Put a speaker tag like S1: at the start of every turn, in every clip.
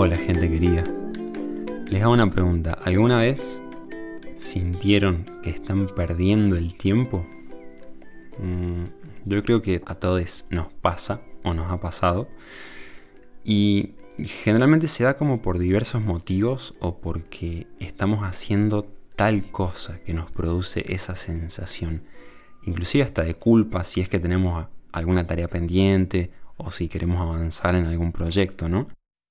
S1: Hola gente querida. Les hago una pregunta. ¿Alguna vez sintieron que están perdiendo el tiempo? Mm, yo creo que a todos nos pasa o nos ha pasado. Y generalmente se da como por diversos motivos o porque estamos haciendo tal cosa que nos produce esa sensación. Inclusive hasta de culpa si es que tenemos alguna tarea pendiente o si queremos avanzar en algún proyecto, ¿no?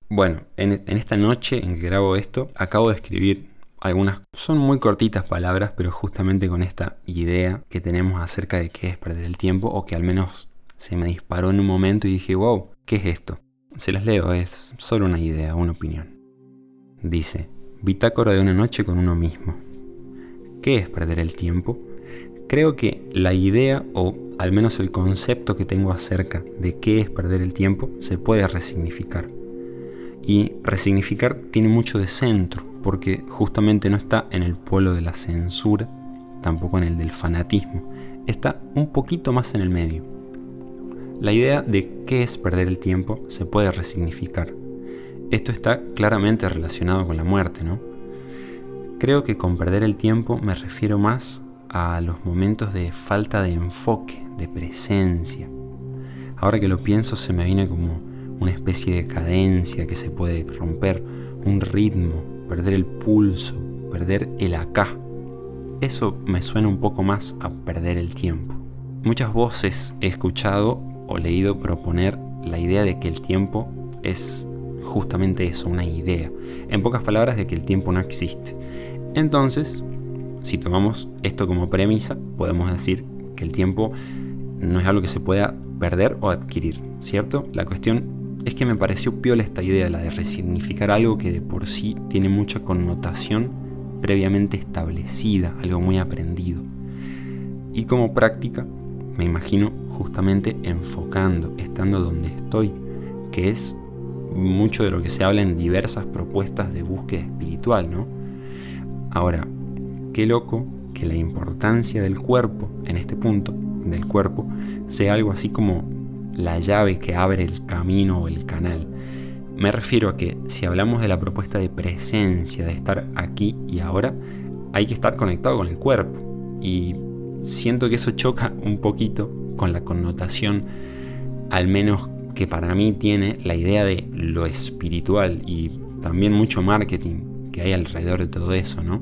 S1: Bueno, en, esta noche en que grabo esto, acabo de escribir algunas, son muy cortitas palabras, pero justamente con esta idea que tenemos acerca de qué es perder el tiempo, o que al menos se me disparó en un momento y dije, wow, ¿qué es esto? Se las leo, es solo una idea, una opinión. Dice, bitácora de una noche con uno mismo. ¿Qué es perder el tiempo? Creo que la idea o al menos el concepto que tengo acerca de qué es perder el tiempo se puede resignificar. Y resignificar tiene mucho de centro, porque justamente no está en el polo de la censura, tampoco en el del fanatismo, está un poquito más en el medio. La idea de qué es perder el tiempo se puede resignificar. Esto está claramente relacionado con la muerte, ¿no? Creo que con perder el tiempo me refiero más a los momentos de falta de enfoque, de presencia. Ahora que lo pienso se me viene como una especie de cadencia que se puede romper, un ritmo, perder el pulso, perder el acá. Eso me suena un poco más a perder el tiempo. Muchas voces he escuchado o leído proponer la idea de que el tiempo es justamente eso, una idea. En pocas palabras, de que el tiempo no existe. Entonces, si tomamos esto como premisa, podemos decir que el tiempo no es algo que se pueda perder o adquirir, ¿cierto? La cuestión es que me pareció piola esta idea, la de resignificar algo que de por sí tiene mucha connotación previamente establecida, algo muy aprendido. Y como práctica, me imagino justamente enfocando, estando donde estoy, que es mucho de lo que se habla en diversas propuestas de búsqueda espiritual, ¿no? Ahora, qué loco que la importancia del cuerpo, en este punto, del cuerpo, sea algo así como la llave que abre el camino o el canal. Me refiero a que si hablamos de la propuesta de presencia, de estar aquí y ahora, hay que estar conectado con el cuerpo. Y siento que eso choca un poquito con la connotación, al menos que para mí tiene la idea de lo espiritual y también mucho marketing que hay alrededor de todo eso, ¿no?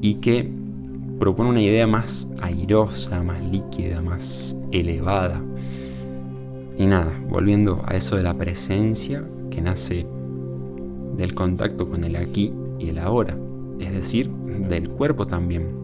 S1: Y que propone una idea más airosa, más líquida, más elevada. Y nada, volviendo a eso de la presencia que nace del contacto con el aquí y el ahora, es decir, del cuerpo también.